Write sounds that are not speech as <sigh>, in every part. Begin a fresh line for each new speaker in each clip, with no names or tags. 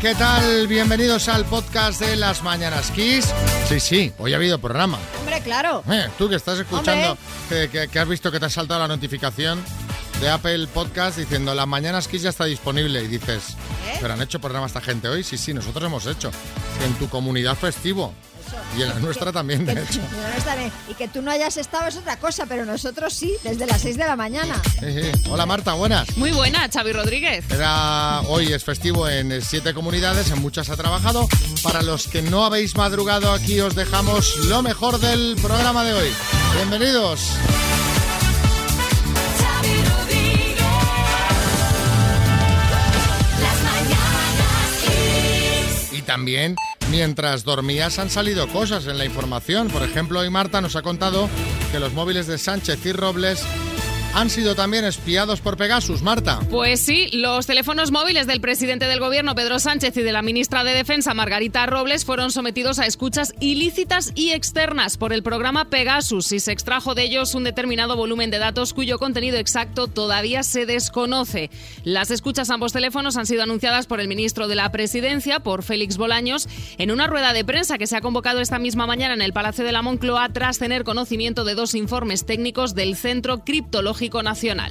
Hola, ¿qué tal? Bienvenidos al podcast de las Mañanas Kiss. Sí, sí, hoy ha habido programa.
Hombre, claro.
Eh, tú que estás escuchando, que, que- que has visto que te ha saltado la notificación de Apple Podcast diciendo las Mañanas Kiss ya está disponible y dices,
¿Eh?
¿pero han hecho programa esta gente hoy? Sí, sí, nosotros hemos hecho. En tu comunidad festivo. Y en la nuestra también,
Que-
de hecho. <laughs>
Y que tú no hayas estado es otra cosa, pero nosotros sí, desde las 6 de la mañana.
Sí, sí. Hola Marta, buenas.
Muy buena, Xavi Rodríguez.
Era, hoy es festivo en siete comunidades, en muchas ha trabajado. Para los que no habéis madrugado, aquí os dejamos lo mejor del programa de hoy. Bienvenidos.
Xavi Rodríguez. Las mañanas Kiss.
Y también, mientras dormías, han salido cosas en la información. Por ejemplo, hoy Marta nos ha contado que los móviles de Sánchez y Robles han sido también espiados por Pegasus. Marta.
Pues sí, los teléfonos móviles del presidente del gobierno, Pedro Sánchez, y de la ministra de Defensa, Margarita Robles, fueron sometidos a escuchas ilícitas y externas por el programa Pegasus y se extrajo de ellos un determinado volumen de datos cuyo contenido exacto todavía se desconoce. Las escuchas a ambos teléfonos han sido anunciadas por el ministro de la Presidencia, por Félix Bolaños, en una rueda de prensa que se ha convocado esta misma mañana en el Palacio de la Moncloa tras tener conocimiento de dos informes técnicos del Centro Criptológico Nacional.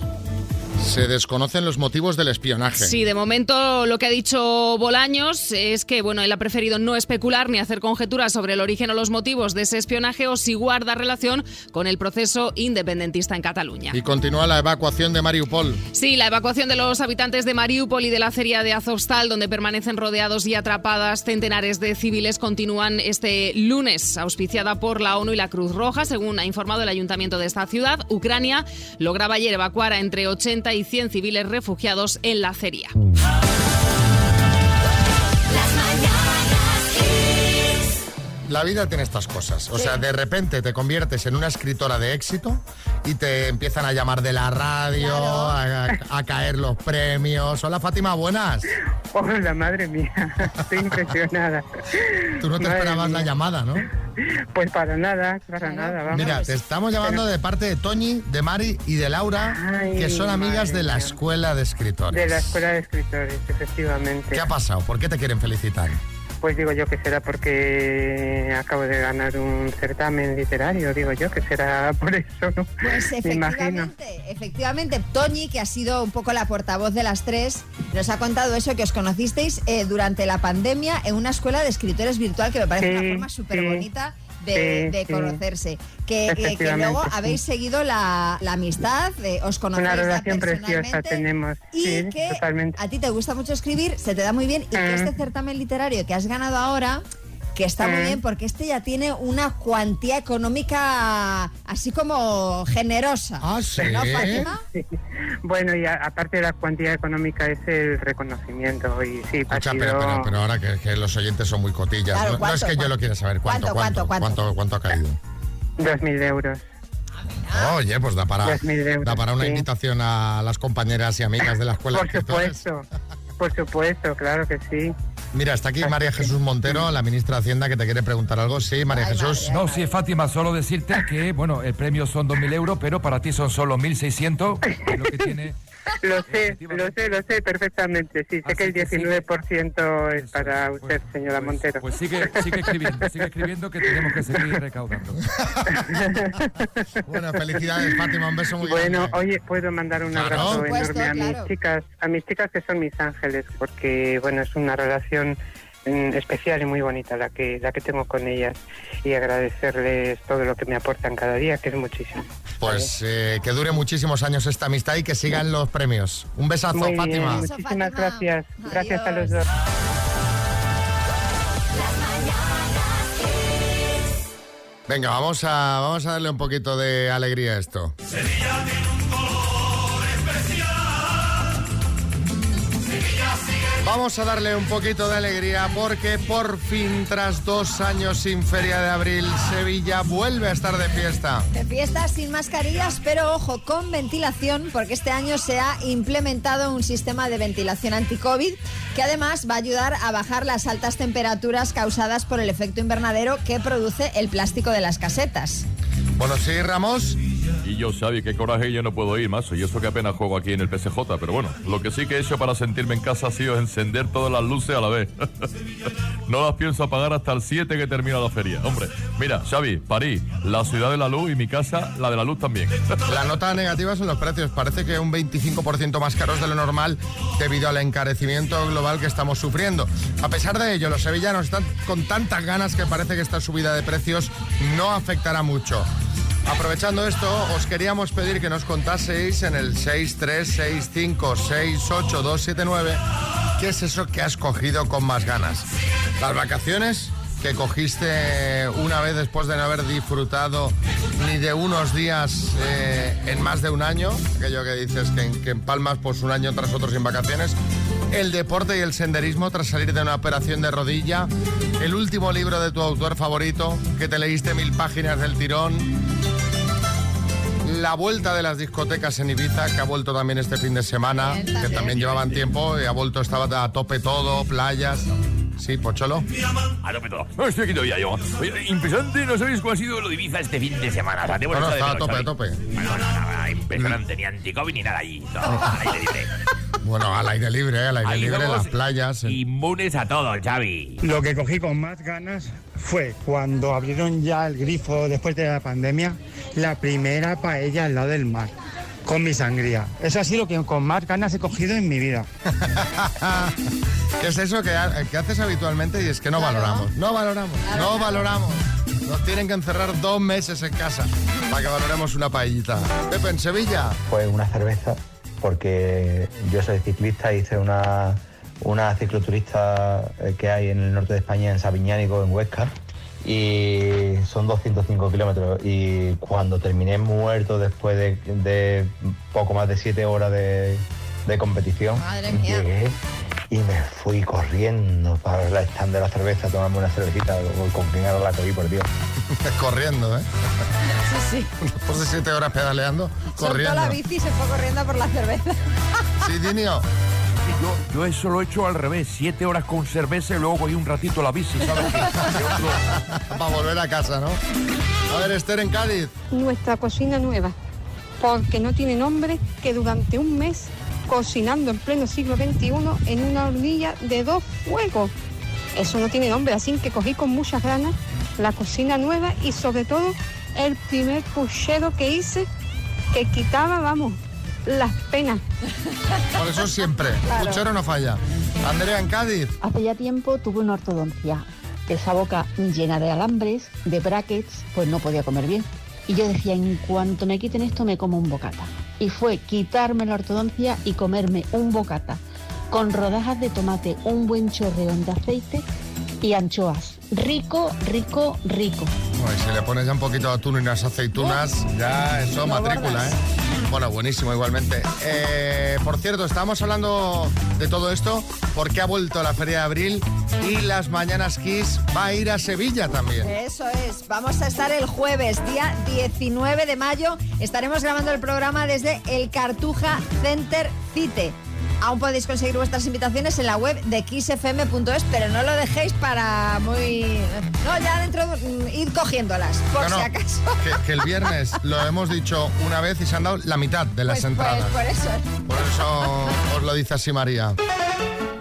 Se desconocen los motivos del espionaje.
Sí, de momento lo que ha dicho Bolaños es que bueno, él ha preferido no especular ni hacer conjeturas sobre el origen o los motivos de ese espionaje o si guarda relación con el proceso independentista en Cataluña.
Y continúa la evacuación de Mariupol.
Sí, la evacuación de los habitantes de Mariupol y de la acería de Azovstal, donde permanecen rodeados y atrapadas centenares de civiles, continúan este lunes, auspiciada por la ONU y la Cruz Roja, según ha informado el ayuntamiento de esta ciudad. Ucrania lograba ayer evacuar a entre 80 y 100 civiles refugiados en la acería.
La vida tiene estas cosas. O sea, de repente te conviertes en una escritora de éxito y te empiezan a llamar de la radio, a, a caer los premios. Hola Fátima, buenas.
Hola, madre mía, <laughs> estoy impresionada.
Tú no te
Madre
esperabas la llamada, ¿no?
Pues para nada, para nada, vamos.
Mira, te estamos llamando de parte de Toñi, de Mari y de Laura,
Ay,
que son amigas de la escuela de escritores.
De la Escuela de Escritores, efectivamente.
¿Qué ha pasado? ¿Por qué te quieren felicitar?
Pues digo yo que será porque acabo de ganar un certamen literario, digo yo que será <laughs> por eso, ¿no?
Pues
imagino.
efectivamente, efectivamente, Toñi, que ha sido un poco la portavoz de las tres, nos ha contado eso, que os conocisteis eh, durante la pandemia en una escuela de escritores virtual, que me parece
Sí,
una forma súper bonita
Sí,
de conocerse. Que,
Efectivamente,
luego habéis seguido la, la amistad, eh, os conocéis
Una relación preciosa tenemos,
Y
sí,
que
totalmente.
a ti te gusta mucho escribir, se te da muy bien, y que
Mm.
este certamen literario que has ganado ahora que está muy
Mm.
bien porque este ya tiene una cuantía económica así como generosa.
Ah, sí.
¿No, Fátima?
Sí. Bueno, y a- aparte de la cuantía económica es el reconocimiento y sí, ha
Escucha,
sido...
pero, pero, pero ahora que, que los oyentes son muy cotillas.
Claro,
no, no es
¿cuánto,
que yo lo quiera saber. ¿Cuánto,
¿Cuánto,
cuánto,
cuánto,
cuánto, cuánto ha caído?
Dos mil euros.
Oye, pues da para,
2.000 euros,
da para una
sí.
invitación a las compañeras y amigas de la escuela.
Por
de
supuesto, <laughs> por supuesto, claro que sí.
Mira, está aquí María Jesús Montero, la ministra de Hacienda, que te quiere preguntar algo. Sí, María
Ay,
Jesús.
madre.
No, sí, Fátima, solo decirte que, bueno, el premio son 2.000 euros, pero para ti son solo 1.600, lo que tiene...
Lo sé, lo sé, lo sé perfectamente. Sí, sé que el
Así que sigue.
19% es para
pues-
usted, señora
pues-
Montero.
Pues sigue, sigue escribiendo, sigue escribiendo que tenemos que seguir recaudando. <laughs>
Bueno, felicidades, Fátima. Un beso muy
Bueno,
grande.
oye, puedo mandar un
Claro.
abrazo
supuesto,
enorme a
claro.
mis chicas, a mis chicas que son mis ángeles, porque bueno, es una relación especial y muy bonita la que la que tengo con ellas y agradecerles todo lo que me aportan cada día, que es muchísimo.
Pues eh, que dure muchísimos años esta amistad y que sigan los premios. Un besazo,
Muy bien,
Fátima.
Beso,
muchísimas
Fátima.
gracias. Gracias a los dos.
Las mañanas Kiss.
Venga, vamos a, vamos a darle un poquito de alegría a esto. Vamos a darle un poquito de alegría porque por fin, tras dos años sin Feria de Abril, Sevilla vuelve a estar de fiesta.
De fiestas sin mascarillas, pero ojo, con ventilación, porque este año se ha implementado un sistema de ventilación anti-COVID que además va a ayudar a bajar las altas temperaturas causadas por el efecto invernadero que produce el plástico de las casetas.
Bueno, sí, Ramos.
Y yo, Xavi, qué coraje, yo no puedo ir, macho. Y eso que apenas juego aquí en el PSJ, pero bueno, lo que sí que he hecho para sentirme en casa ha sido encender todas las luces a la vez. <laughs> no las pienso apagar hasta el 7 que termina la feria. Hombre, mira, Xavi, París, la ciudad de la luz y mi casa, la de la luz también. <laughs>
La nota negativa son los precios. Parece que un 25% más caros de lo normal debido al encarecimiento global que estamos sufriendo. A pesar de ello, los sevillanos están con tantas ganas que parece que esta subida de precios no afectará mucho. Aprovechando esto, os queríamos pedir que nos contaseis en el 636568279 qué es eso que has cogido con más ganas. Las vacaciones que cogiste una vez después de no haber disfrutado ni de unos días eh, en más de un año, aquello que dices que, en- que empalmas pues un año tras otro sin vacaciones, el deporte y el senderismo tras salir de una operación de rodilla, el último libro de tu autor favorito, que te leíste mil páginas del tirón, la vuelta de las discotecas en Ibiza, que ha vuelto también este fin de semana,
Bien,
que
también.
llevaban tiempo y ha vuelto, estaba a tope todo, playas. Sí, Pocholo.
A tope todo. No, estoy aquí todavía yo. Oye, impresionante, no sabéis cuál ha sido lo de Ibiza este fin de semana. O sea,
No, no, estaba a tope, a tope.
Bueno, no, no, no, impresionante, ni anti-COVID ni nada allí. No, al aire libre.
Bueno, al aire libre, ¿eh? al aire
Ahí
libre, las playas. eh.
Inmunes a todo, Xavi.
Lo que cogí con más ganas fue cuando abrieron ya el grifo después de la pandemia, la primera paella al lado del mar, con mi sangría. Eso ha sido lo que con más ganas he cogido en mi vida. <laughs>
¿Qué es eso que, ha- que haces habitualmente y es que no valoramos? No valoramos, no valoramos. Nos tienen que encerrar dos meses en casa para que valoremos una paellita. Pepe, en Sevilla.
Pues una cerveza, porque yo soy ciclista, hice una, una cicloturista eh, que hay en el norte de España, en Sabiñánigo, en Huesca, y son 205 kilómetros. Y cuando terminé muerto después de, de poco más de 7 horas de, de competición,
Madre mía.
llegué y me fui corriendo para el stand de la cerveza, a tomarme una cervecita con quien era la cogí, por Dios. <laughs>
Corriendo, ¿eh?
Sí, sí. <laughs>
Después de siete horas pedaleando,
Soltó
corriendo.
la bici y se fue corriendo por la cerveza. <laughs>
Sí, Dinio.
Yo, yo eso lo he hecho al revés, siete horas con cerveza y luego cogí un ratito la bici, ¿sabes?
Para volver a casa, ¿no? A ver, Esther en Cádiz.
nuestra cocina nueva, porque no tiene nombre que durante un mes cocinando en pleno siglo XXI en una hornilla de dos fuegos. Eso no tiene nombre, así que cogí con muchas ganas la cocina nueva y sobre todo el primer puchero que hice que quitaba, vamos, las penas. <laughs>
Por eso siempre.
Claro.
Puchero no falla. Andrea en Cádiz.
Hace ya tiempo tuve una ortodoncia. Esa boca llena de alambres, de brackets, pues no podía comer bien. Y yo decía, en cuanto me quiten esto, me como un bocata. Y fue quitarme la ortodoncia y comerme un bocata con rodajas de tomate, un buen chorreón de aceite y anchoas. Rico, rico, rico.
Bueno, y si le pones ya un poquito de atún y unas aceitunas, ya eso matrícula. ¿eh? Bueno, buenísimo igualmente. Eh, por cierto, estábamos hablando de todo esto porque ha vuelto la Feria de Abril y las Mañanas Kiss va a ir a Sevilla también.
Eso es, vamos a estar el jueves, día 19 de mayo. Estaremos grabando el programa desde el Cartuja Center Cite. Aún podéis conseguir vuestras invitaciones en la web de kissfm.es, pero no lo dejéis para muy... No, ya dentro, mm, id cogiéndolas, por
No,
si acaso.
Que, que el viernes lo hemos dicho una vez y se han dado la mitad de las
Pues, pues,
entradas.
por eso.
Por eso os lo dice así María.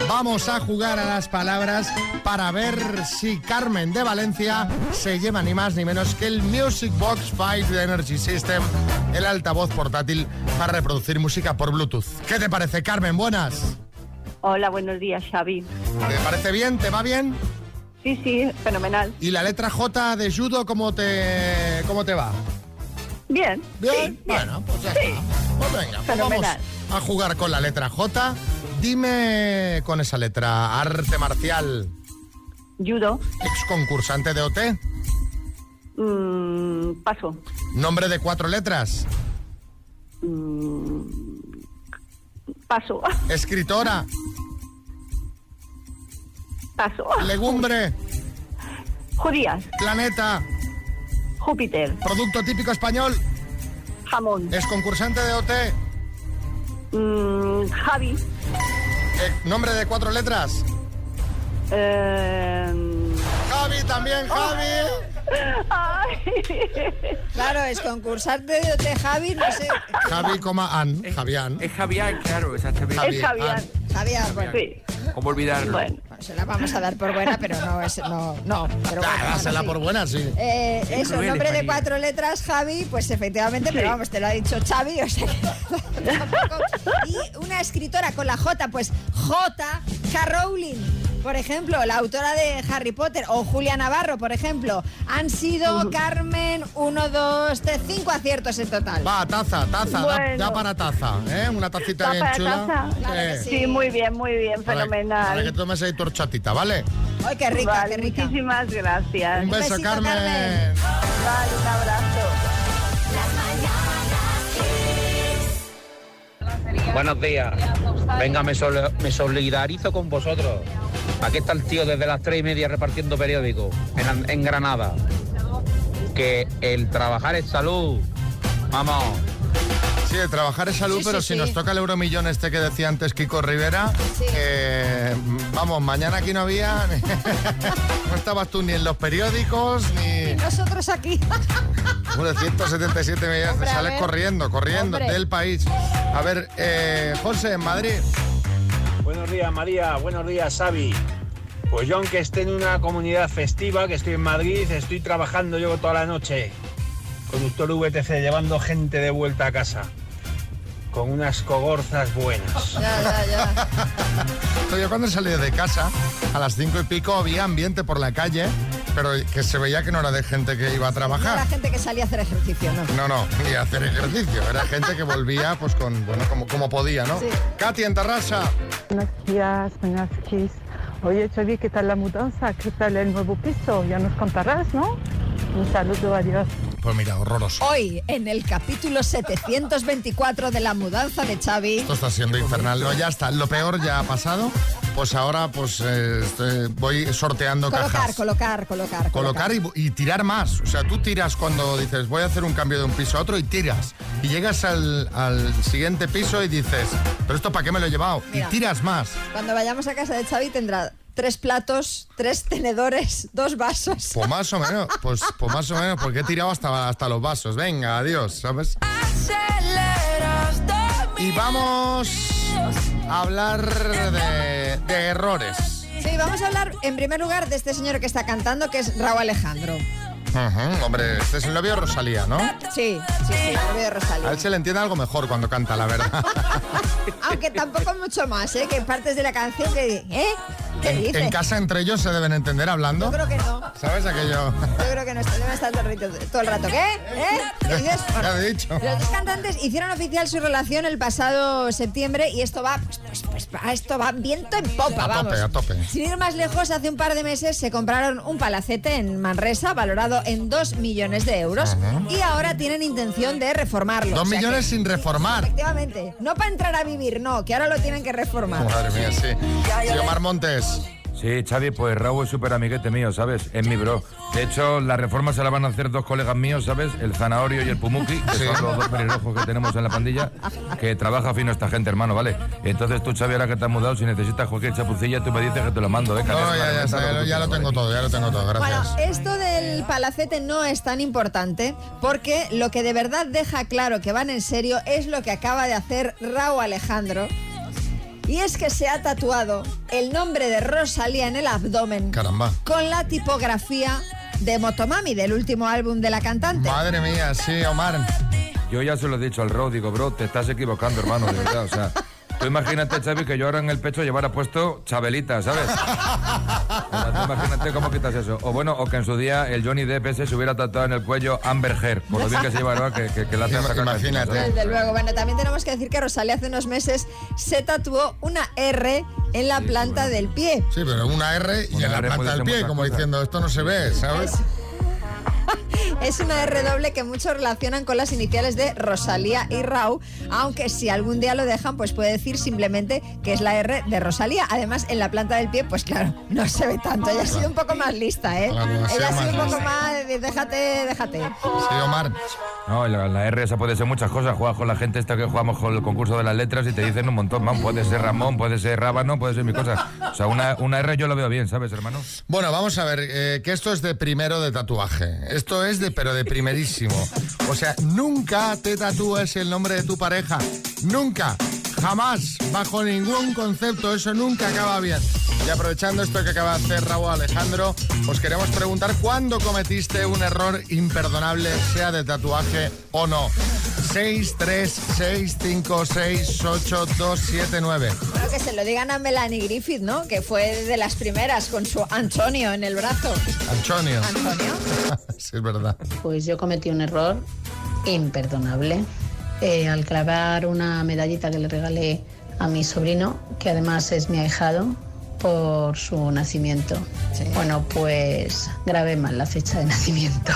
Vamos a jugar a las palabras para ver si Carmen de Valencia se lleva ni más ni menos que el Music Box 5 de Energy System, el altavoz portátil para reproducir música por Bluetooth. ¿Qué te parece, Carmen? Buenas.
Hola, buenos días, Xavi.
¿Te parece bien? ¿Te va bien?
Sí, sí, fenomenal.
¿Y la letra J de judo cómo te, cómo te va?
Bien.
¿Bien? Bueno, pues ya está. Pues venga, pues vamos a jugar con la letra J. Dime con esa letra, arte marcial,
Judo.
ex concursante de OT,
Mm, paso.
nombre de cuatro letras,
Mm, paso. <laughs>
escritora,
Paso.
legumbre,
Judías.
planeta,
Júpiter.
producto típico español,
Jamón.
ex concursante de OT,
Mm, Javi.
eh, nombre de cuatro letras,
Eh,
Javi también, Javi. <laughs>
Claro, es concursante de, de Javi, no sé.
Javi, coma An, Javián.
Es Javier, claro, exactamente.
Javi, An.
Javier, bueno.
¿Cómo olvidarlo?
Bueno, se la vamos a dar por buena, pero no es. No, no. Pero bueno,
Ah, dásela
bueno,
por buena, sí.
Eh,
Qué
eso, nombre de cuatro letras, Javi, pues efectivamente, pero vamos, te lo ha dicho Xavi, o sea que <laughs> tampoco. Y una escritora con la J, pues J. K. Rowling. Por ejemplo, la autora de Harry Potter o Julia Navarro, por ejemplo, han sido Carmen, uno, dos, tres, cinco aciertos en total.
Va, taza, taza,
Bueno.
da para taza, ¿eh? Una tacita
¿Va
bien
para
chula.
taza?
Claro que
Sí, muy bien, muy bien,
Para-
fenomenal.
Para que tomes ahí tu horchatita, ¿vale?
Ay, qué rica,
Vale,
qué rica.
Muchísimas gracias.
Un beso,
besito,
Carmen.
Carmen.
Vale, un abrazo.
Buenos días. Venga, me, sol- me solidarizo con vosotros. Aquí está el tío desde las tres y media repartiendo periódicos en, An- en Granada. Que el trabajar es salud. Vamos.
Sí, de trabajar es salud,
Sí,
pero
sí,
si
sí.
nos toca el euromillón este que decía antes Kiko Rivera, eh, vamos, mañana aquí no había, <laughs> no estabas tú ni en los periódicos,
Y
ni...
nosotros aquí. <laughs>
Bueno, 177 millones, te sales corriendo, corriendo
Hombre.
del país. A ver, eh, José, en Madrid.
Buenos días, María. Buenos días, Xavi. Pues yo, aunque esté en una comunidad festiva, que estoy en Madrid, estoy trabajando yo toda la noche. Conductor VTC, llevando gente de vuelta a casa. Con unas cogorzas buenas.
Ya, ya, ya. <laughs>
Yo cuando salí de casa, a las cinco y pico había ambiente por la calle, pero que se veía que no era de gente que iba a
No era
trabajar.
gente que salía a hacer ejercicio, ¿no?
No, no, ni a hacer ejercicio. Era gente que volvía pues con, bueno, como, como podía, ¿no?
Sí.
Katy, en Tarrasa.
Buenos días, buenas noches. Oye, Xavi, ¿qué tal la mudanza? ¿Qué tal el nuevo piso? Ya nos contarás, ¿no? Un saludo, adiós.
Pues mira, horroroso.
Hoy, en el capítulo 724 de la mudanza de Xavi.
Esto está siendo infernal. No, ya está, lo peor ya ha pasado. Pues ahora pues eh, estoy- voy sorteando
Colocar,
cajas.
colocar, colocar,
Colocar y, y tirar más. O sea, tú tiras cuando dices voy a hacer un cambio de un piso a otro y tiras. Y llegas al, al siguiente piso y dices, pero esto para qué me lo he llevado.
Mira.
Y tiras más.
Cuando vayamos a casa de Xavi tendrá tres platos, tres tenedores, dos vasos.
Pues más o menos, pues, pues más o menos, porque he tirado hasta, hasta los vasos. Venga, adiós, ¿sabes? Y vamos a hablar de, de errores.
Sí, vamos a hablar en primer lugar de este señor que está cantando, que es Raúl Alejandro.
Hombre, este es el novio de Rosalía, ¿no?
Sí, sí, sí, el novio de
A
Rosalía.
él se le entiende algo mejor cuando canta, la verdad. <laughs>
Aunque tampoco mucho más, ¿eh? Que partes de la canción que... ¿Eh? ¿Qué
En, en casa entre ellos se deben entender hablando.
Yo creo que no.
¿Sabes aquello?
Yo creo que no está, debe estar todo el, rato, todo el rato. ¿Qué? ¿Eh? ¿Qué dices?
Ya he dicho.
Los dos cantantes hicieron oficial su relación el pasado septiembre y esto va, pues, pues, pues, esto va viento en popa,
A
vamos.
tope, a tope.
Sin ir más lejos, hace un par de meses se compraron un palacete en Manresa valorado en 2 millones de euros
Ajá.
y ahora tienen intención de reformarlo.
Dos
O sea
millones
que-
sin reformar.
Efectivamente, no para entrar a vivir, no, que ahora lo tienen que reformar.
Madre mía, sí. Sí, Omar Montes.
Sí, Xavi, pues Raúl es súper amiguete mío, ¿sabes? Es mi bro. De hecho, la reforma se la van a hacer dos colegas míos, ¿sabes? El Zanahorio y el Pumuki, que
Sí.
son los dos pelirrojos que tenemos en la pandilla, que trabaja fino esta gente, hermano, ¿vale? Entonces tú, Xavi, ahora que te has mudado, si necesitas cualquier chapucilla, tú me dices que te lo mando, ¿eh?
No, no, ya, ya, está, ya, lo- ya lo tengo todo, ya lo tengo todo, gracias.
Bueno, esto del palacete no es tan importante porque lo que de verdad deja claro que van en serio es lo que acaba de hacer Raúl Alejandro. Y es que se ha tatuado el nombre de Rosalía en el abdomen
Caramba.
con la tipografía de Motomami, del último álbum de la cantante.
Madre mía, sí, Omar.
Yo ya se lo he dicho al Ro, digo, bro, te estás equivocando, hermano, de verdad, o sea... Tú imagínate, Xavi, que yo ahora en el pecho llevara puesto Chabelita, ¿sabes? Tú imagínate cómo quitas eso. O bueno, o que en su día el Johnny Depp ese se hubiera tatuado en el cuello Amber Heard, por lo bien que se lleva que, que, que le hace
Imagínate.
Desde luego. Bueno, también tenemos que decir que Rosalía hace unos meses se tatuó una R en la planta del pie.
Sí, pero una R y
Una
en la planta del pie, como diciendo, esto no se ve, ¿sabes?
Es <laughs> una R doble que muchos relacionan con las iniciales de Rosalía y Rau, aunque si algún día lo dejan, pues puede decir simplemente que es la R de Rosalía. Además, en la planta del pie, pues claro, no se ve tanto. Ella ha sido un poco más lista, ¿eh?
Claro,
Ella ha sido un poco
lista.
más de déjate, déjate.
Sí, Omar.
No, la R esa puede ser muchas cosas. Juegas con la gente esta que jugamos con el concurso de las letras y te dicen un montón. Man, puede ser Ramón, puede ser Rábano, puede ser mi cosa. O sea, una, una R yo lo veo bien, ¿sabes, hermano?
Bueno, vamos a ver, eh, que esto es de primero de tatuaje. Esto es de, pero de primerísimo. O sea, nunca te tatúes el nombre de tu pareja. Nunca. Jamás. Bajo ningún concepto. Eso nunca acaba bien. Y aprovechando esto que acaba de hacer Raúl Alejandro, os queremos preguntar cuándo cometiste un error imperdonable, sea de tatuaje o no. 6, 3, 6, 5, 6, 8, 2, 7, 9.
Bueno, que se lo digan a Melanie Griffith, ¿no? Que fue de las primeras con su Antonio en el brazo.
Antonio.
Antonio. <laughs>
sí, es verdad.
Pues yo cometí un error imperdonable eh, al clavar una medallita que le regalé a mi sobrino, que además es mi ahijado, por su nacimiento. Bueno, pues grabé mal la fecha de nacimiento.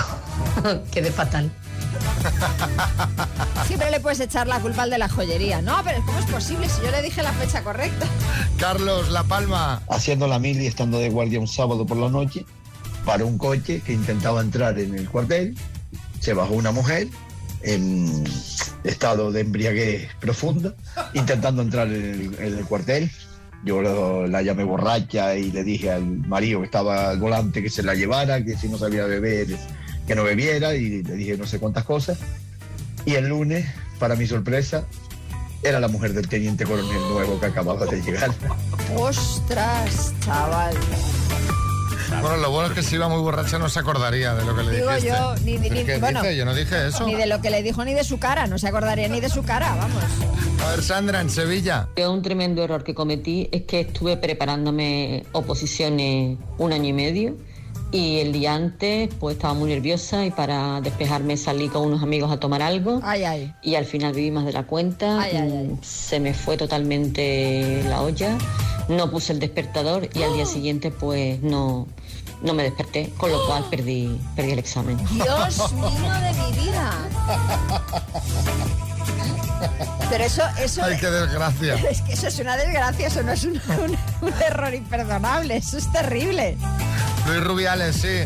<laughs> Quedé fatal. <laughs>
Siempre le puedes echar la culpa al de la joyería. No, pero ¿cómo es posible si yo le dije la fecha correcta? <laughs>
Carlos La Palma.
Haciendo la mili, estando de guardia un sábado por la noche, paró un coche que intentaba entrar en el cuartel, se bajó una mujer en estado de embriaguez profunda, intentando entrar en el, en el cuartel. Yo la llamé borracha y le dije al marido que estaba al volante que se la llevara, que si no sabía beber, que no bebiera, y le dije no sé cuántas cosas. Y el lunes, para mi sorpresa, era la mujer del teniente coronel nuevo que acababa de llegar. <laughs>
Ostras, chaval.
Bueno, lo bueno es que si iba muy borracha no se acordaría de lo que le
Digo
dijiste.
yo, ni, ni,
¿Pero
ni-
qué
bueno,
dice? Yo no dije eso.
Ni de lo que le dijo ni de su cara, no se acordaría ni de su cara, vamos.
A ver, Sandra, en Sevilla.
Yo un tremendo error que cometí es que estuve preparándome oposiciones un año y medio y el día antes pues estaba muy nerviosa y para despejarme salí con unos amigos a tomar algo
Ay, ay.
y al final viví más de la cuenta,
Ay, ay,
se me fue totalmente la olla, no puse el despertador y al día siguiente pues no, no me desperté, con lo cual perdí, perdí el examen.
Dios mío de mi vida. Pero eso, eso.
Ay, qué desgracia. <laughs>
Es que eso es una desgracia, eso no es un, <laughs> un- un error imperdonable, eso es terrible.
Luis Rubiales, sí.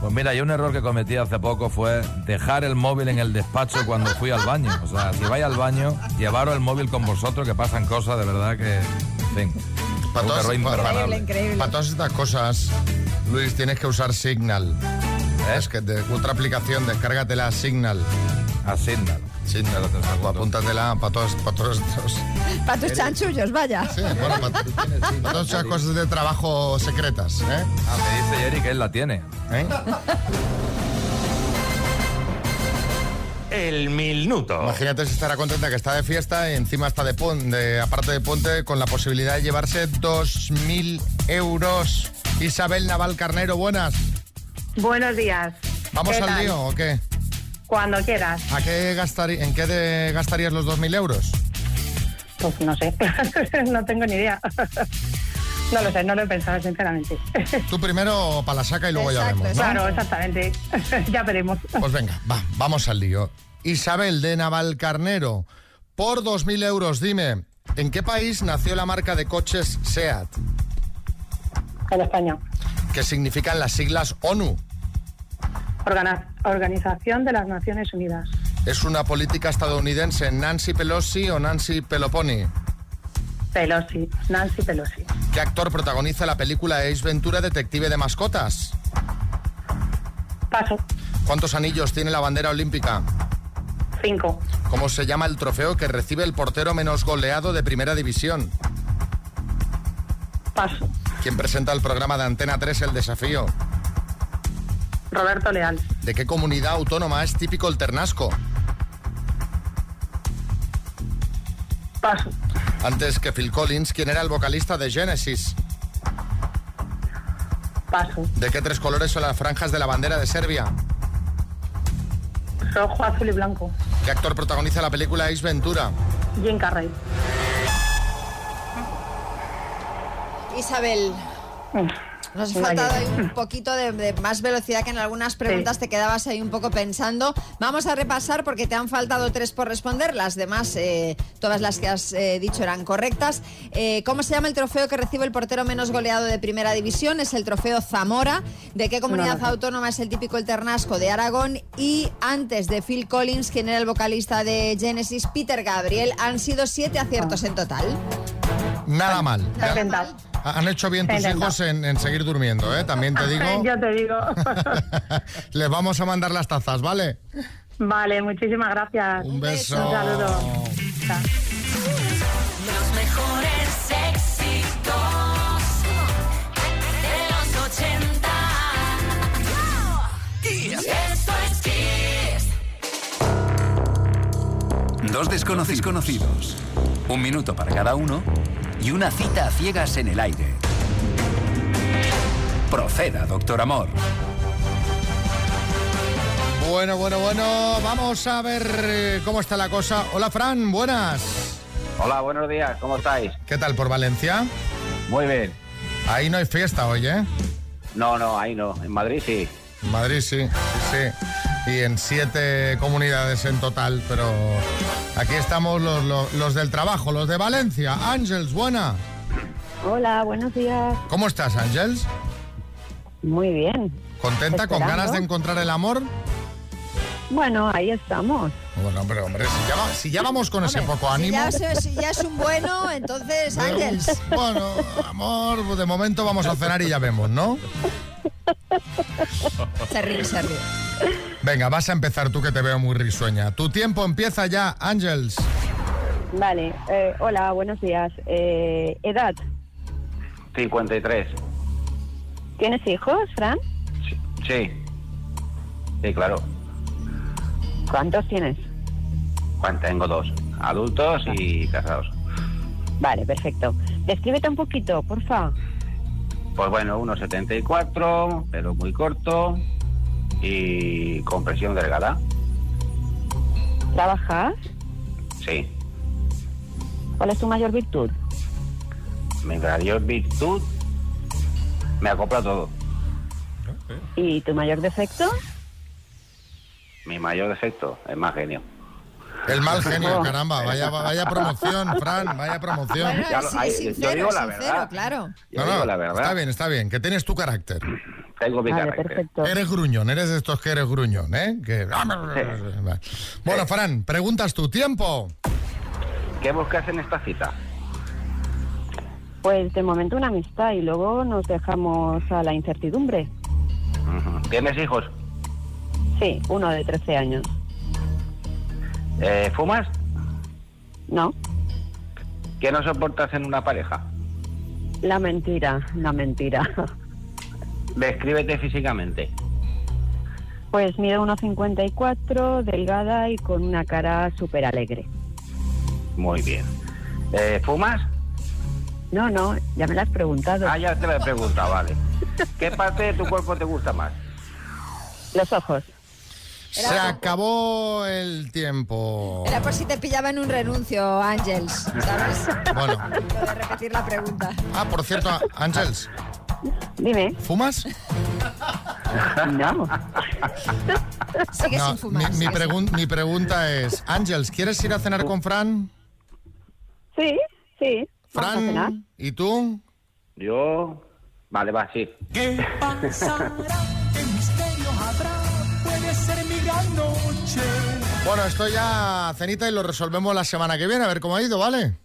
Pues mira, yo un error que cometí hace poco fue dejar el móvil en el despacho cuando fui al baño. O sea, si vais al baño, llevaros el móvil con vosotros, que pasan cosas de verdad que... En fin,
Para todas, para todas estas cosas, Luis, tienes que usar Signal. Es que de otra aplicación, descárgatela Signal.
A Signal.
Signal, o apúntatela para todos, para todos estos.
Para tus chanchullos, vaya.
Sí, bueno, para, para todas esas cosas de trabajo secretas, ¿eh?
Ah, me dice Jerry que él la tiene.
¿Eh?
El minuto.
Imagínate si estará contenta que está de fiesta y encima está de, pon- de aparte de puente con la posibilidad de llevarse 2.000 euros. Isabel Naval Carnero, buenas.
Buenos días.
¿Vamos
¿Qué
al
tal?
lío o qué?
Cuando quieras.
¿A qué ¿En qué de- gastarías los 2.000 euros?
Pues no sé. <laughs> no tengo ni idea. <laughs> no lo sé, no lo he pensado, sinceramente. <laughs>
Tú primero para la saca y luego ya vemos. ¿no?
Claro, exactamente. <laughs> ya veremos.
Pues venga, va, vamos al lío. Isabel de Navalcarnero, por 2.000 euros, dime, ¿en qué país nació la marca de coches SEAT?
En España.
¿Qué significan las siglas ONU?
Organización de las Naciones Unidas.
¿Es una política estadounidense Nancy Pelosi o Nancy Peloponi?
Pelosi. Nancy Pelosi.
¿Qué actor protagoniza la película Ace Ventura Detective de Mascotas?
Paso.
¿Cuántos anillos tiene la bandera olímpica?
Cinco.
¿Cómo se llama el trofeo que recibe el portero menos goleado de Primera División?
Paso.
¿Quién presenta el programa de Antena 3 El Desafío?
Roberto Leal.
¿De qué comunidad autónoma es típico el ternasco?
Paso.
Antes que Phil Collins, ¿quién era el vocalista de Genesis?
Paso.
¿De qué tres colores son las franjas de la bandera de Serbia?
Rojo, azul y blanco.
¿Qué actor protagoniza la película Ace Ventura?
Jim Carrey.
Isabel, Nos ha faltado ahí un poquito de, de más velocidad que en algunas preguntas te quedabas ahí un poco pensando. Vamos a repasar porque te han faltado tres por responder. Las demás, eh, todas las que has eh, dicho eran correctas. Eh, ¿Cómo se llama el trofeo que recibe el portero menos goleado de Primera División? Es el trofeo Zamora. ¿De qué comunidad
No, no sé.
autónoma es el típico el ternasco de Aragón? Y antes de Phil Collins, quien era el vocalista de Genesis, Peter Gabriel. Han sido siete aciertos en total.
Nada mal.
Has inventado.
Han hecho bien tus hijos en, en seguir durmiendo, ¿eh? También te <laughs> digo.
Yo te digo. <laughs>
Les vamos a mandar las tazas, ¿vale?
vale, muchísimas gracias.
Un beso.
Un saludo.
Los mejores éxitos de los 80. Esto es Kiss.
Dos desconocidos conocidos. Un minuto para cada uno y una cita a ciegas en el aire. Proceda, doctor Amor.
Bueno, bueno, bueno. Vamos a ver eh, cómo está la cosa. Hola, Fran, buenas.
Hola, buenos días, ¿cómo estáis?
¿Qué tal por Valencia?
Muy bien.
Ahí no hay fiesta hoy, ¿eh?
No, no, ahí no. En Madrid sí.
En Madrid sí, sí, sí. Y en siete comunidades en total, pero aquí estamos los, los- los del trabajo, los de Valencia. Ángels, buena.
Hola, buenos días.
¿Cómo estás, Ángels?
Muy bien.
¿Contenta, con ganas de encontrar el amor?
Bueno, ahí estamos.
Bueno, hombre, hombre, si ya, va- si ya vamos con ese poco
Si
ánimo.
ya, es- si ya es un bueno, entonces Ángels.
Bueno, amor, de momento vamos a cenar y ya vemos, ¿no?
Se ríe, se ríe.
Venga, vas a empezar tú que te veo muy risueña. Tu tiempo empieza ya, Ángels.
Vale, eh, hola, buenos días. Eh, edad,
53.
¿tienes hijos, Fran?
Sí. Sí, claro.
¿Cuántos tienes?
Bueno, tengo dos. Adultos y casados.
Vale, perfecto. Descríbete un poquito, porfa.
Pues bueno, unos 74, pero muy corto y con presión delgada.
¿Trabajas?
Sí.
¿Cuál es tu mayor virtud?
Mi mayor virtud me acopla todo.
¿Y tu mayor defecto?
Mi mayor defecto es más genio.
El mal genio, <laughs> caramba. Vaya, vaya promoción, Fran, vaya promoción.
Bueno, sí,
yo digo la
sincero,
verdad.
claro.
Yo digo la verdad.
Está bien, está bien, que tienes tu carácter.
Tengo mi
Vale,
carácter.
perfecto.
Eres gruñón, eres de estos que eres gruñón, ¿eh? Que... Bueno, Fran, preguntas tu tiempo.
¿Qué buscas en esta cita?
Pues de momento una amistad y luego nos dejamos a la incertidumbre.
¿Tienes hijos?
Sí, uno de 13 años.
Eh, ¿Fumas?
No,
¿Qué no soportas en una pareja?
la mentira, la mentira. <laughs>
Descríbete físicamente.
Pues mide 1,54, delgada y con una cara súper alegre.
Muy bien. Eh, ¿Fumas?
No, no, ya me lo has preguntado.
Ah, ya te lo he preguntado, vale. ¿Qué parte de tu cuerpo te gusta más?
Los ojos.
Se acabó el tiempo.
Era por si te pillaba en un renuncio, Ángels, ¿sabes?
Bueno.
Lo de repetir la pregunta.
Ah, por cierto, Ángels,
Dime.
¿fumas?
No.
Sigue
No,
sin fumar.
mi, mi
sigue sin-
pregun- mi pregunta es, Ángels, ¿quieres ir a cenar con Fran?
Sí, sí. Vamos a cenar.
Fran, ¿y tú?
Yo... Vale, va, sí.
¿Qué pasará? <laughs> ¿Qué misterio habrá? Puede ser mi gran noche.
Bueno, esto ya cenita y lo resolvemos la semana que viene, a ver cómo ha ido, ¿vale?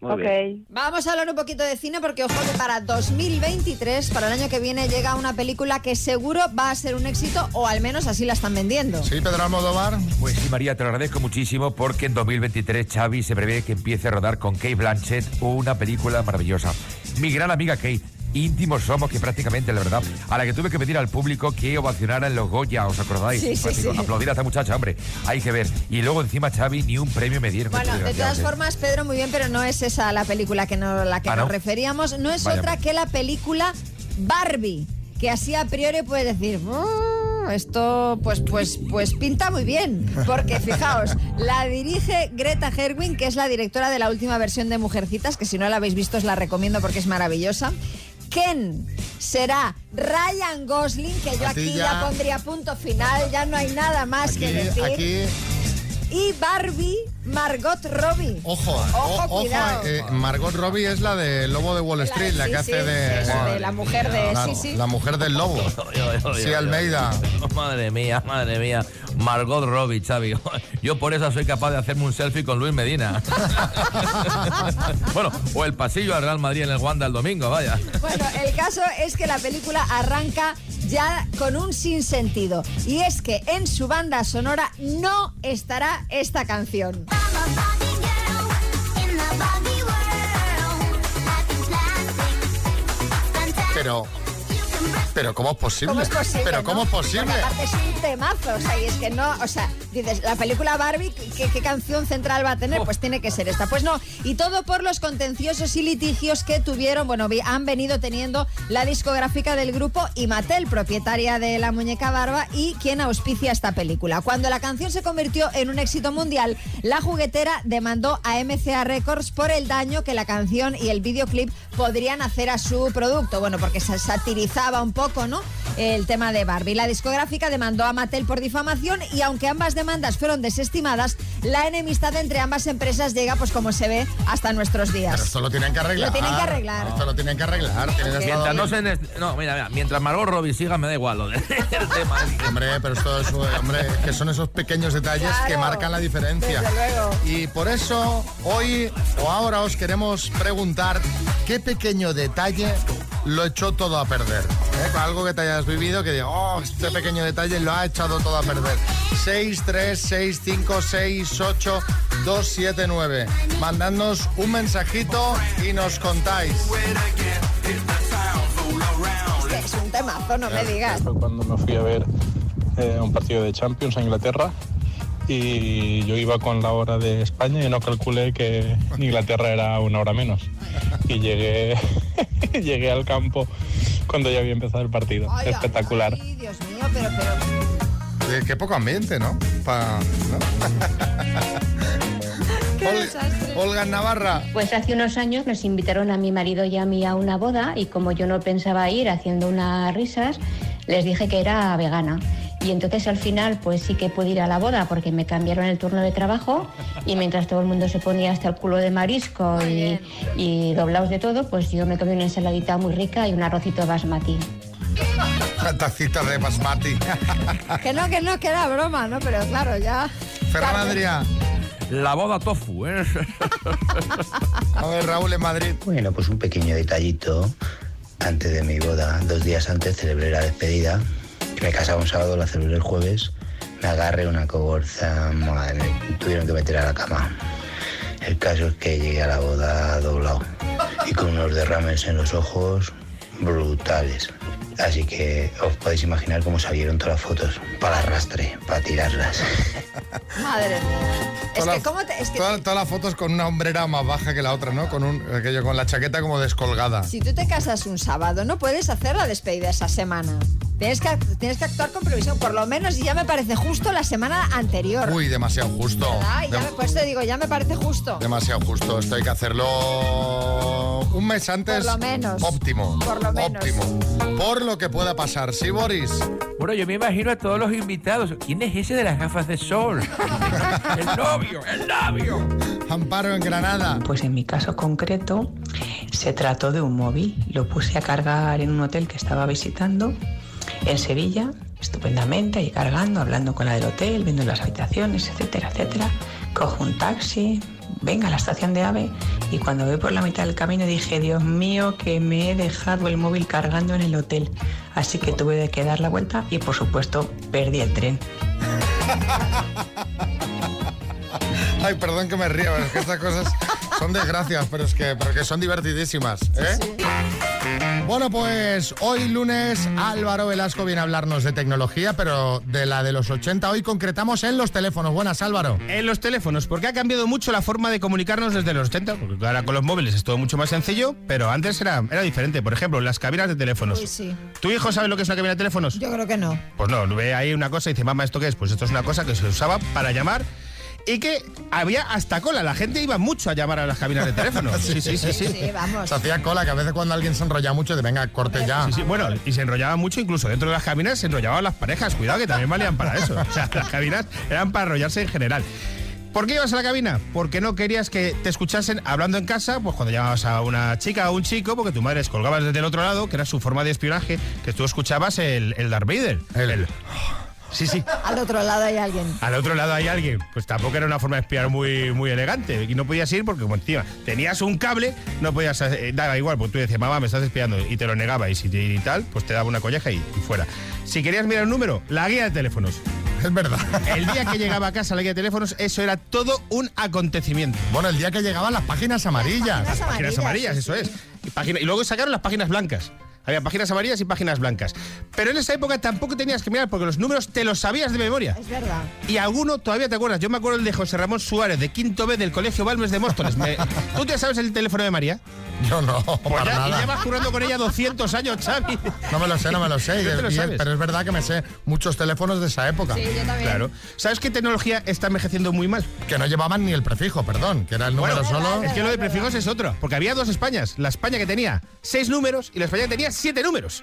Muy
ok.
bien.
Vamos a hablar un poquito de cine porque ojo que para 2023, para el año que viene, llega una película que seguro va a ser un éxito o al menos así la están vendiendo.
Sí, Pedro Almodóvar.
Pues sí, María, te lo agradezco muchísimo porque en 2023 Xavi se prevé que empiece a rodar con Kate Blanchett una película maravillosa. Mi gran amiga Kate. Íntimos somos que prácticamente, la verdad, a la que tuve que pedir al público que ovacionara en los Goya, ¿os acordáis?
Sí, sí,
Pues. Aplaudir a esta muchacha, hombre, hay que ver. Y luego encima Xavi ni un premio me dieron.
Bueno, de todas formas, Pedro, muy bien, pero no es esa la película que no, la que
Ah,
nos
¿no?
referíamos. No es
Vaya.
otra que la película Barbie, que así a priori puedes decir, "Mm, esto pues, pues, pues pinta muy bien. Porque fijaos, la dirige Greta Gerwig, que es la directora de la última versión de Mujercitas, que si no la habéis visto os la recomiendo porque es maravillosa. Ken será Ryan Gosling, que yo aquí
ya-
ya pondría punto final, ya no hay nada más que decir.
aquí,
Y Barbie, Margot Robbie.
ojo,
Ojo,
o-
cuidado.
eh, Margot Robbie es la de Lobo de Wall Street, la,
sí,
que
sí,
hace de,
la mujer de- sí.
la mujer del lobo. Sí, Almeida. <laughs>
Madre mía, madre mía. Margot Robbie, Xavi. <laughs> Yo por eso soy capaz de hacerme un selfie con Luis Medina. <laughs> bueno, o el pasillo al Real Madrid en el Wanda el domingo, vaya.
Bueno, el caso es que la película arranca ya con un sinsentido. Y es que en su banda sonora no estará esta canción.
Pero, pero ¿cómo es posible?
¿Cómo es posible?
Pero
no?
¿cómo es posible?
Porque aparte es un temazo, o sea, y es que no, o sea, dices, la película Barbie, ¿qué, qué canción central va a tener? Pues tiene que ser esta. Pues no, y todo por los contenciosos y litigios que tuvieron, bueno, han venido teniendo la discográfica del grupo y Mattel, propietaria de la muñeca Barba y quien auspicia esta película. Cuando la canción se convirtió en un éxito mundial, la juguetera demandó a MCA Records por el daño que la canción y el videoclip podrían hacer a su producto. Bueno, porque se satirizaba un poco, ¿no? El tema de Barbie. La discográfica demandó a Mattel por difamación y aunque ambas demandas fueron desestimadas, la enemistad entre ambas empresas llega, pues como se ve, hasta nuestros días.
Pero esto lo tienen que arreglar.
Lo tienen que arreglar.
Esto lo tienen que arreglar. tienen
Mientras no se... No, mira, mira, mientras Margot Robbie siga me da igual lo de- el <laughs> tema.
Hombre, pero esto es, hombre, que son esos pequeños detalles que
Claro,
marcan la diferencia.
desde luego.
Y por eso hoy o ahora os queremos preguntar qué pequeño detalle lo echó todo a perder. ¿Eh? Algo que te hayas vivido que diga, oh, este pequeño detalle lo ha echado todo a perder. 6, 3, 6, 5, 6, 8, 2, 7, 9. Mandadnos un mensajito y nos contáis.
Es que es un temazo, no me digas.
Fue cuando me fui a ver eh, un partido de Champions a Inglaterra y yo iba con la hora de España y no calculé que Inglaterra era una hora menos. Y llegué, <laughs> llegué al campo cuando ya había empezado el partido. Espectacular.
ay, Dios mío, pero, pero...
Qué poco ambiente, ¿no? Pa- ¿no? <laughs> Ol- Olga Navarra.
Pues hace unos años nos invitaron a mi marido y a mí a una boda y como yo no pensaba ir haciendo unas risas, les dije que era vegana. Y entonces al final pues sí que pude ir a la boda porque me cambiaron el turno de trabajo y mientras todo el mundo se ponía hasta el culo de marisco y, y doblados de todo, pues yo me comí una ensaladita muy rica y un arrocito basmati. <laughs>
Una tacita de basmati. <laughs>
Que no, que no, que era broma, ¿no? Pero claro, ya...
Ferran Adrià.
La boda tofu, ¿eh? <laughs>
A ver, Raúl en Madrid.
Bueno, pues un pequeño detallito. Antes de mi boda, dos días antes, celebré la despedida. Que me casaba un sábado, la celebré el jueves. Me agarré una cogorza, madre, me tuvieron que meter a la cama. El caso es que llegué a la boda doblado y con unos derrames en los ojos brutales. Así que os podéis imaginar cómo salieron todas las fotos para arrastre, para tirarlas. <laughs>
Madre mía. Es que, ¿cómo te...? Es que
Toda- Todas las fotos con una hombrera más baja que la otra, ¿no? Con un, aquello, con la chaqueta como descolgada.
si tú te casas un sábado, no puedes hacer la despedida esa semana. Tienes que, tienes que actuar con previsión, por lo menos, ya me parece justo la semana anterior.
Uy, demasiado justo.
Ay, ya
Dem-
me, pues te digo, ya me parece justo.
demasiado justo. Esto hay que hacerlo un mes antes.
Por lo menos.
Óptimo.
Por lo menos.
Óptimo. Por lo que pueda pasar. Sí, Boris.
Bueno, yo me imagino a todos los invitados. ¿Quién es ese de las gafas de sol? <laughs> el novio, el novio.
Amparo en Granada.
Pues en mi caso concreto se trató de un móvil. Lo puse a cargar en un hotel que estaba visitando en Sevilla, estupendamente, ahí cargando, hablando con la del hotel, viendo las habitaciones, etcétera, etcétera. Cojo un taxi, venga a la estación de AVE y cuando voy por la mitad del camino dije, Dios mío, que me he dejado el móvil cargando en el hotel. Así que tuve que dar la vuelta y por supuesto perdí el tren. <laughs>
Ay, perdón que me río, pero es que estas cosas son desgracias, pero es que, pero que son divertidísimas. ¿eh? Bueno, pues hoy lunes Álvaro Velasco viene a hablarnos de tecnología, pero de la de los 80. Hoy concretamos en los teléfonos. Buenas, Álvaro.
En los teléfonos, porque ha cambiado mucho la forma de comunicarnos desde los 80, porque ahora con los móviles es todo mucho más sencillo, pero antes era, era diferente. Por ejemplo, las cabinas de teléfonos.
Uy, sí.
¿Tu hijo sabe lo que es una cabina de teléfonos?
Yo creo que no.
Pues no, ve ahí una cosa y dice, mamá, ¿esto qué es? Pues esto es una cosa que se usaba para llamar y que había hasta cola. La gente iba mucho a llamar a las cabinas de teléfono. <laughs> Sí, sí, sí. sí.
Sí, vamos.
Se hacía cola, que a veces cuando alguien se enrolla mucho, de venga, corte ya.
Sí, sí, bueno, y se enrollaba mucho, incluso dentro de las cabinas se enrollaban las parejas. Cuidado, que también valían para eso. O sea, las cabinas eran para enrollarse en general. ¿Por qué ibas a la cabina? Porque no querías que te escuchasen hablando en casa, pues cuando llamabas a una chica o un chico, porque tu madre colgabas desde el otro lado, que era su forma de espionaje, que tú escuchabas el, el Darth Vader. El, Sí, sí.
Al otro lado hay alguien.
Al otro lado hay alguien. Pues tampoco era una forma de espiar muy, muy elegante. Y no podías ir porque, como encima tenías un cable, no podías. eh, daba igual, pues tú decías, mamá, me estás espiando. Y te lo negaba. Y si te- y tal, pues te daba una colleja y, y fuera. Si querías mirar el número, la guía de teléfonos.
Es verdad.
El día que llegaba a casa la guía de teléfonos, eso era todo un acontecimiento.
Bueno, el día que llegaban las páginas amarillas.
Las páginas amarillas, eso es. Y, página- y luego sacaron las páginas blancas. Había páginas amarillas y páginas blancas. Pero en esa época tampoco tenías que mirar porque los números te los sabías de memoria.
Es verdad.
Y alguno todavía te acuerdas. Yo me acuerdo el de José Ramón Suárez, de quinto B del Colegio Balmes de Móstoles. Me- ¿Tú te sabes el teléfono de María?
Yo no,
Pues
para
ya, y
nada.
llevas currando con ella 200 años, Xavi.
No me lo sé, no me lo sé. <laughs> y
lo
y- pero es verdad que me sé muchos teléfonos de esa época.
Claro. ¿Sabes qué tecnología está envejeciendo muy mal?
Que no llevaban ni el prefijo, perdón, que era el número
Bueno,
solo.
Es que lo de prefijos es otro, porque había dos Españas. La España que tenía seis números y la España que tenía siete números.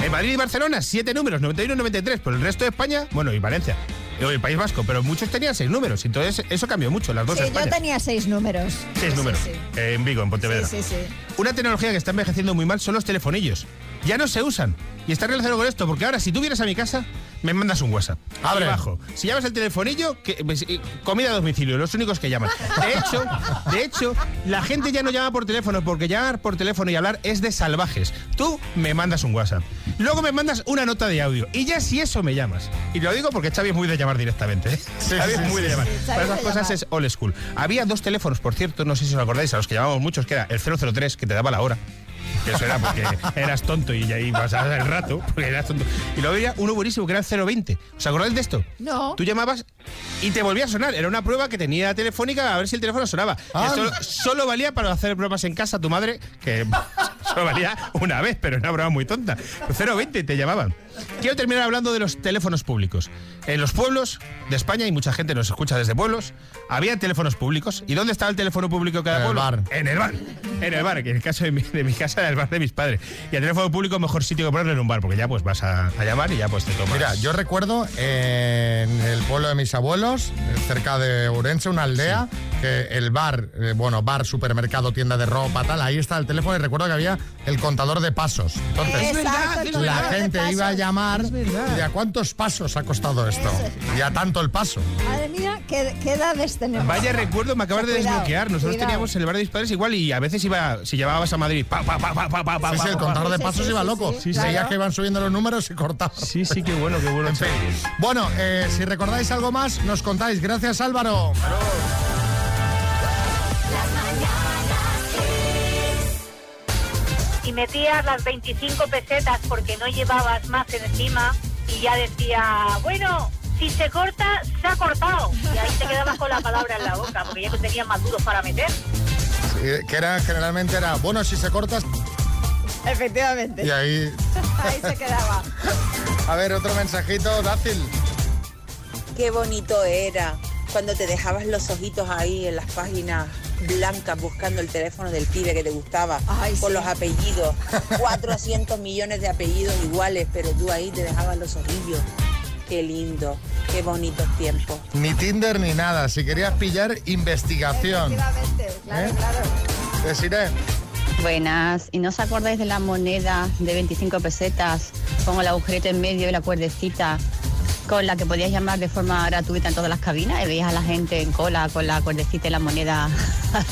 En Madrid y Barcelona, siete números, 91 y 93. Pero el resto de España, bueno, y Valencia, y el País Vasco, pero muchos tenían seis números. Entonces, eso cambió mucho, las dos
Sí, yo
Españas.
tenía seis números.
Seis
Sí,
números.
sí,
eh, en Vigo, en Pontevedra.
Sí, sí, sí.
Una tecnología que está envejeciendo muy mal son los telefonillos. Ya no se usan. Y está relacionado con esto, porque ahora si tú vienes a mi casa, me mandas un WhatsApp.
Abre.
Abajo. Si llamas el telefonillo, que, pues, comida a domicilio, los únicos que llaman. De hecho, de hecho, la gente ya no llama por teléfono, porque llamar por teléfono y hablar es de salvajes. Tú me mandas un WhatsApp. Luego me mandas una nota de audio. Y ya si eso me llamas. Y lo digo porque Xavi es muy de llamar directamente. ¿eh?
Sí,
Xavi
sí,
es muy
sí,
de llamar. Para esas cosas
llamar.
es old school. Había dos teléfonos, por cierto, no sé si os acordáis, a los que llamábamos muchos, que era el 003, que te daba la hora. Que eso era porque eras tonto y ahí pasabas el rato, porque eras tonto. Y luego había uno buenísimo, que era el 020. ¿Os acordáis de esto?
No.
Tú llamabas y te volvía a sonar. Era una prueba que tenía telefónica a ver si el teléfono sonaba.
Ah. En el pueblo? bar. En el bar. En el bar, que en el caso de mi, de mi casa era el bar de mis padres. Y el teléfono público, mejor sitio que ponerlo en un bar, porque ya pues vas a, a llamar y ya pues te tomas.
Mira, yo recuerdo en el pueblo de mis abuelos, cerca de Urense, una aldea, que el bar, eh, bueno, bar, supermercado, tienda de ropa, tal, ahí está el teléfono y recuerdo que había el contador de pasos. Entonces,
Es verdad, es
la gente
de
iba a. llamar y a cuántos pasos ha costado esto. Y a tanto el paso.
Madre mía, ¿qué, qué edades tenemos?
Vaya recuerdo, me acabas de
Cuidado,
desbloquear. Nosotros
cuidado.
teníamos en el bar de mis padres igual y a veces iba, si llevabas a Madrid, pa, pa, pa, pa, pa, pa, pa,
Sí, sí, el
pa.
de pasos iba loco.
sí,
Veías
claro.
que iban subiendo los números y cortaba.
Sí, sí, qué bueno, qué bueno.
En fin. Bueno, eh, si recordáis algo más, nos contáis. Gracias, Álvaro.
Y metías las 25 pesetas porque no llevabas más encima y ya decía, bueno, si se corta, se ha cortado. Y ahí te quedabas con la palabra en la boca porque ya no tenías más duros para meter.
Sí, que era, generalmente era, bueno, si se cortas,
Efectivamente.
y ahí...
Ahí se quedaba.
A ver, otro mensajito, Dácil.
Qué bonito era cuando te dejabas los ojitos ahí en las páginas blancas buscando el teléfono del pibe que te gustaba
Ay,
por
sí.
los apellidos. <laughs> 400 millones de apellidos iguales, pero tú ahí te dejabas los ojillos. Qué lindo, qué bonitos tiempos.
Ni Tinder ni nada. Si querías pillar, investigación.
Efectivamente, claro,
¿Eh?
claro.
Buenas, ¿y no os acordáis de la moneda de 25 pesetas con el agujerito en medio y la cuerdecita con la que podías llamar de forma gratuita en todas las cabinas y veías a la gente en cola con la cuerdecita y la moneda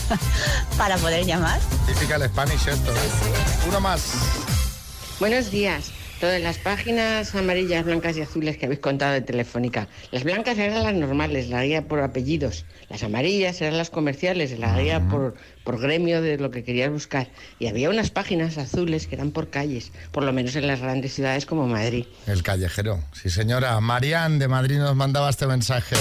<laughs> para poder llamar?
Típica el Spanish esto. ¿eh? Uno más.
Buenos días. Lo de las páginas amarillas, blancas y azules que habéis contado de Telefónica. Las blancas eran las normales, la guía por apellidos. Las amarillas eran las comerciales, la guía por, por gremio de lo que querías buscar. Y había unas páginas azules que eran por calles, por lo menos en las grandes ciudades como Madrid.
El callejero. Sí, señora. Marian de Madrid nos mandaba este mensaje.